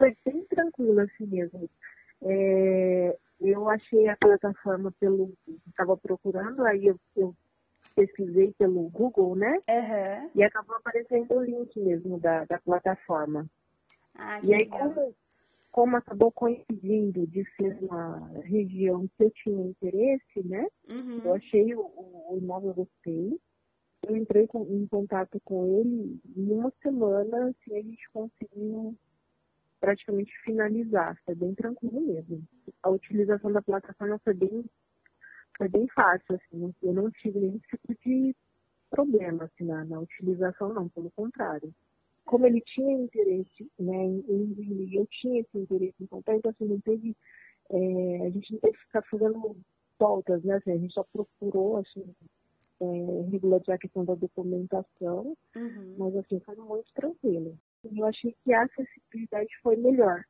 foi bem tranquilo assim mesmo. É, eu achei a plataforma pelo. Estava procurando, aí eu, eu, pesquisei pelo Google, né? Uhum. E acabou aparecendo o link mesmo da, da plataforma. Ah, E aí, legal. como, como acabou coincidindo de ser uma região que eu tinha interesse, né? Eu Uhum. achei o, o, o imóvel, eu gostei. Eu entrei com- em contato com ele e em uma semana, assim, a gente conseguiu praticamente finalizar. Foi bem tranquilo mesmo. A utilização da plataforma foi bem, foi bem fácil, assim. Eu não tive nenhum tipo de problema, assim, na, na utilização, não. Pelo contrário. Como ele tinha interesse, né, em, vir, eu tinha esse interesse em comprar, então, assim, não teve, é, a gente não teve que ficar fazendo voltas, né, assim, a gente só procurou, assim, é, regularizar a questão da documentação, Uhum. mas assim, foi muito tranquilo. Eu achei que a acessibilidade foi melhor.